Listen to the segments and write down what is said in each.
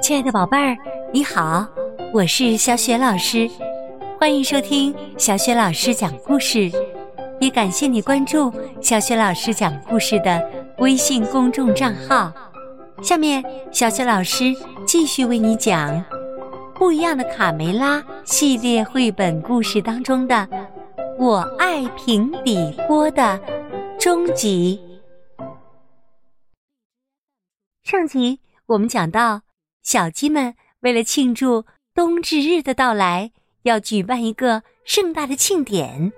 亲爱的宝贝儿，你好，我是小雪老师，欢迎收听小雪老师讲故事，也感谢你关注小雪老师讲故事的微信公众账号。下面，小雪老师继续为你讲《不一样的卡梅拉》系列绘本故事当中的《我爱平底锅》的终极。上集我们讲到，小鸡们为了庆祝冬至日的到来，要举办一个盛大的庆典。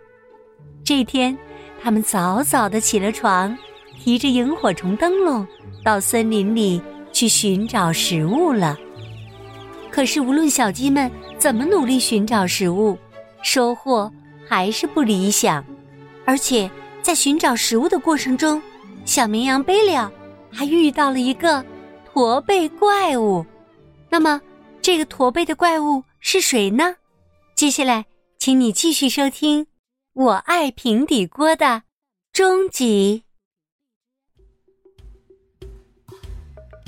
这天，他们早早的起了床，提着萤火虫灯笼到森林里去寻找食物了。可是，无论小鸡们怎么努力寻找食物，收获还是不理想。而且，在寻找食物的过程中，小绵羊贝利。还遇到了一个驼背怪物，那么这个驼背的怪物是谁呢？接下来，请你继续收听《我爱平底锅》的终极。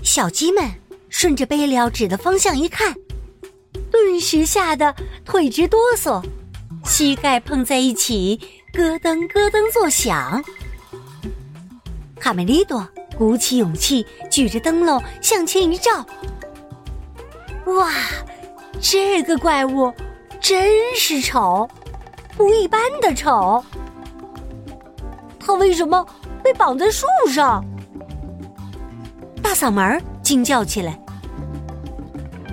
小鸡们顺着贝利指的方向一看，顿时吓得腿直哆嗦，膝盖碰在一起，咯噔咯噔作响。卡梅利多。鼓起勇气，举着灯笼向前一照，哇，这个怪物真是丑，不一般的丑。他为什么被绑在树上？大嗓门惊叫起来：“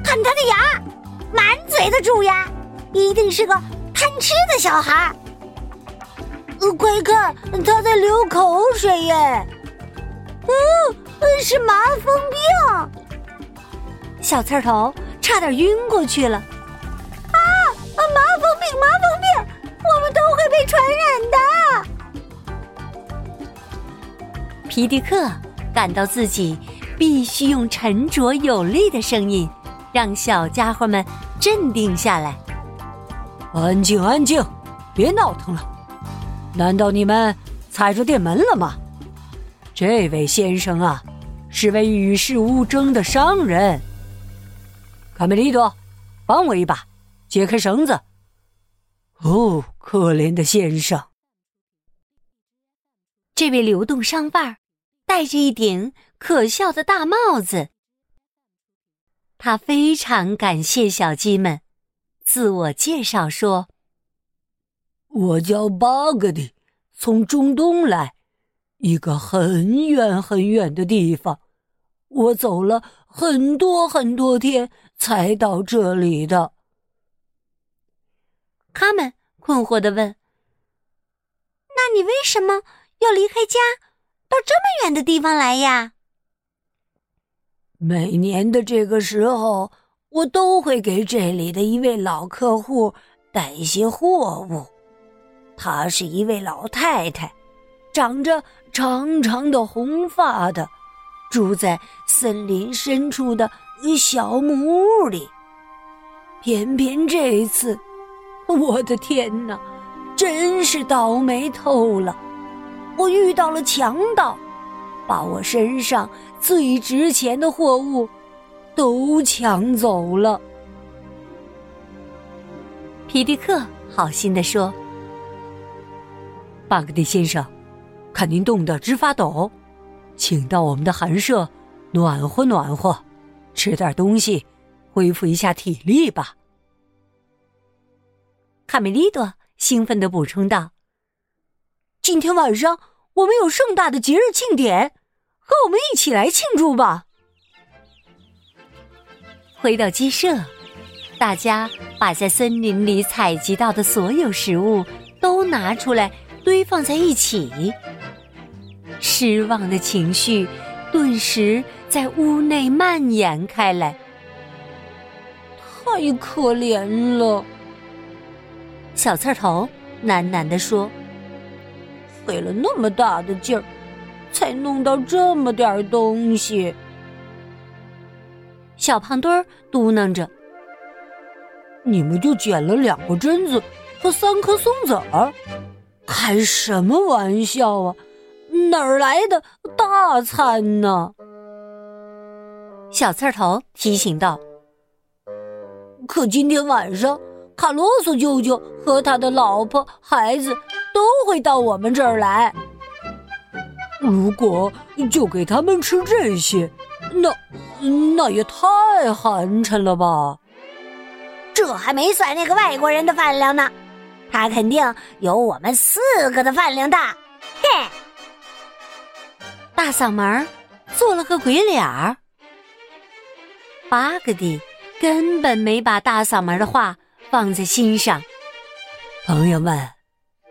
看他的牙，满嘴的蛀牙，一定是个贪吃的小孩。”呃，快看，他在流口水耶！嗯，是麻风病。小刺头差点晕过去了。啊啊！麻风病，麻风病，我们都会被传染的。皮迪克感到自己必须用沉着有力的声音，让小家伙们镇定下来。安静，安静，别闹腾了。难道你们踩着电门了吗？这位先生啊，是位与世无争的商人。卡梅利多，帮我一把，解开绳子。哦，可怜的先生。这位流动商贩戴着一顶可笑的大帽子。他非常感谢小鸡们，自我介绍说：“我叫巴格迪，从中东来。”一个很远很远的地方，我走了很多很多天才到这里的。他们困惑的问：“那你为什么要离开家，到这么远的地方来呀？”每年的这个时候，我都会给这里的一位老客户带一些货物。她是一位老太太。长着长长的红发的，住在森林深处的小木屋里。偏偏这次，我的天哪，真是倒霉透了！我遇到了强盗，把我身上最值钱的货物都抢走了。皮迪克好心的说：“巴格迪先生。”看您冻得直发抖，请到我们的寒舍暖和暖和，吃点东西，恢复一下体力吧。卡梅利多兴奋的补充道：“今天晚上我们有盛大的节日庆典，和我们一起来庆祝吧。”回到鸡舍，大家把在森林里采集到的所有食物都拿出来堆放在一起。失望的情绪顿时在屋内蔓延开来。太可怜了，小刺头喃喃地说：“费了那么大的劲儿，才弄到这么点东西。”小胖墩儿嘟囔着：“你们就捡了两个榛子和三颗松子儿，开什么玩笑啊！”哪儿来的大餐呢？小刺头提醒道：“可今天晚上，卡洛索舅舅和他的老婆、孩子都会到我们这儿来。如果就给他们吃这些，那那也太寒碜了吧？这还没算那个外国人的饭量呢，他肯定有我们四个的饭量大。嘿，大嗓门做了个鬼脸儿。巴格迪根本没把大嗓门的话放在心上。朋友们，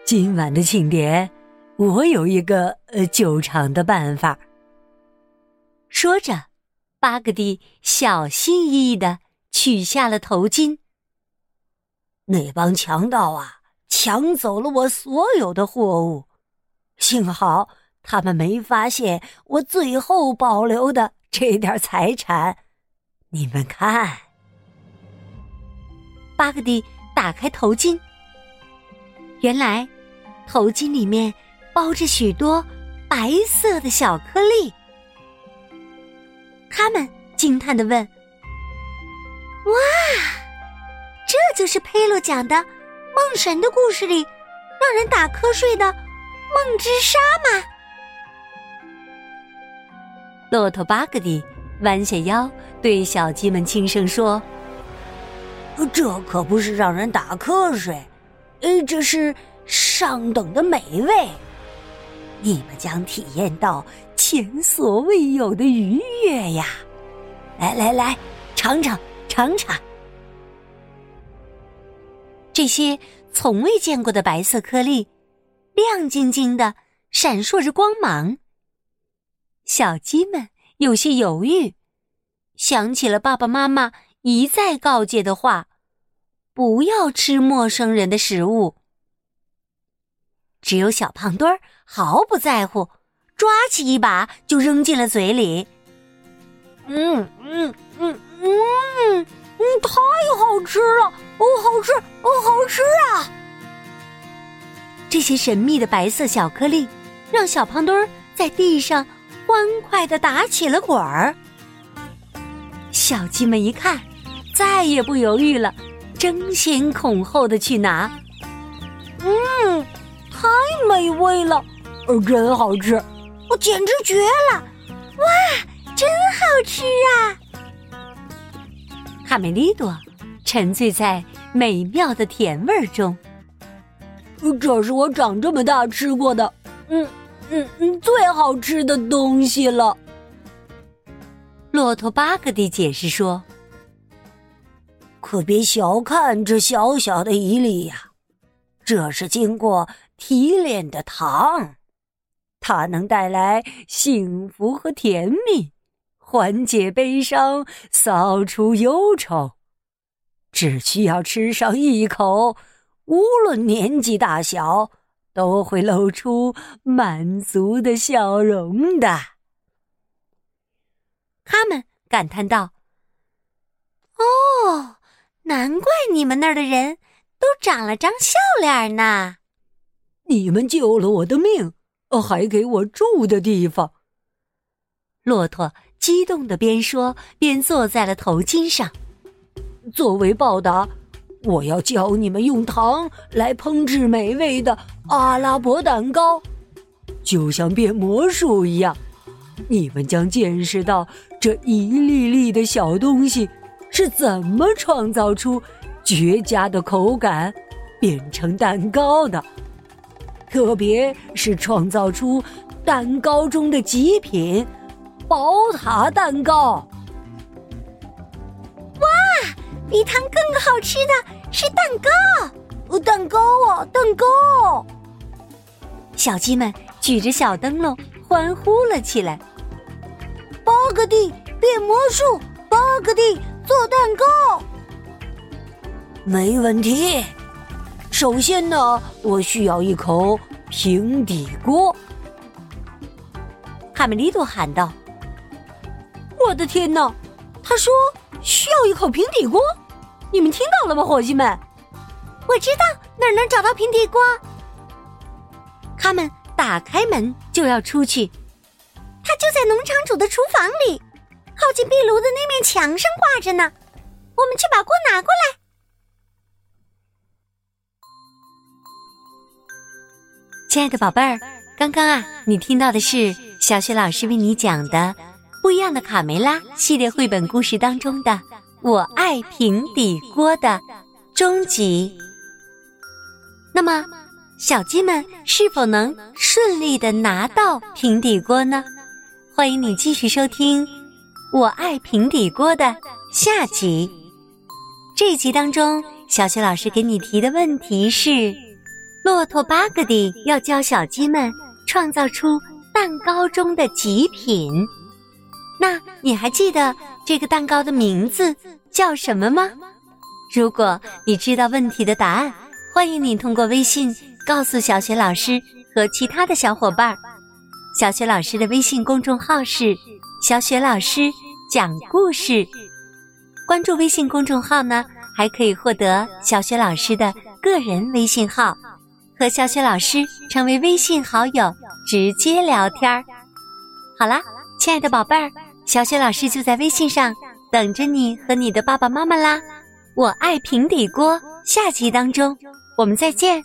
今晚的庆典，我有一个呃救场的办法。说着，巴格迪小心翼翼的取下了头巾。那帮强盗啊，抢走了我所有的货物，幸好他们没发现我最后保留的这点财产。你们看，巴格迪打开头巾，原来头巾里面包着许多白色的小颗粒。他们惊叹的问：“哇！”这就是佩洛讲的梦神的故事里让人打瞌睡的梦之沙吗？骆驼巴格迪弯下腰对小鸡们轻声说：“这可不是让人打瞌睡，呃，这是上等的美味，你们将体验到前所未有的愉悦呀！来来来，尝尝尝尝。”这些从未见过的白色颗粒，亮晶晶的，闪烁着光芒。小鸡们有些犹豫，想起了爸爸妈妈一再告诫的话：不要吃陌生人的食物。只有小胖墩儿毫不在乎，抓起一把就扔进了嘴里。嗯嗯嗯嗯。嗯，太好吃了！哦，好吃，哦，好吃啊！这些神秘的白色小颗粒，让小胖墩儿在地上欢快的打起了滚儿。小鸡们一看，再也不犹豫了，争先恐后的去拿。嗯，太美味了，呃，真好吃，我简直绝了！哇，真好吃啊！卡梅利多沉醉在美妙的甜味中。这是我长这么大吃过的，嗯嗯嗯，最好吃的东西了。骆驼巴格迪解释说：“可别小看这小小的一粒呀，这是经过提炼的糖，它能带来幸福和甜蜜。”缓解悲伤，扫除忧愁，只需要吃上一口，无论年纪大小，都会露出满足的笑容的。他们感叹道：“哦，难怪你们那儿的人都长了张笑脸呢！你们救了我的命，还给我住的地方。”骆驼。激动的边说边坐在了头巾上。作为报答，我要教你们用糖来烹制美味的阿拉伯蛋糕，就像变魔术一样。你们将见识到这一粒粒的小东西是怎么创造出绝佳的口感，变成蛋糕的。特别是创造出蛋糕中的极品。宝塔蛋糕！比糖更好吃的是蛋糕！蛋糕啊，蛋糕！小鸡们举着小灯笼欢呼了起来。巴格蒂变魔术，巴格蒂做蛋糕，没问题。首先呢，我需要一口平底锅。卡梅利多喊道。我的天哪！他说需要一口平底锅，你们听到了吗，伙计们？我知道哪儿能找到平底锅。他们打开门就要出去，他就在农场主的厨房里。靠近壁炉的那面墙上挂着呢。我们去把锅拿过来。亲爱的宝贝儿，刚刚啊，你听到的是小雪老师为你讲的《不一样的卡梅拉》系列绘本故事当中的《我爱平底锅》的终极。那么，小鸡们是否能顺利的拿到平底锅呢？欢迎你继续收听《我爱平底锅》的下集。这一集当中，小雪老师给你提的问题是：骆驼巴格迪要教小鸡们创造出蛋糕中的极品。那你还记得这个蛋糕的名字叫什么吗？如果你知道问题的答案，欢迎你通过微信告诉小雪老师和其他的小伙伴。小雪老师的微信公众号是“小雪老师讲故事”。关注微信公众号呢，还可以获得小雪老师的个人微信号，和小雪老师成为微信好友，直接聊天儿。好啦，亲爱的宝贝儿，小雪老师就在微信上等着你和你的爸爸妈妈啦。我爱平底锅，下集当中我们再见。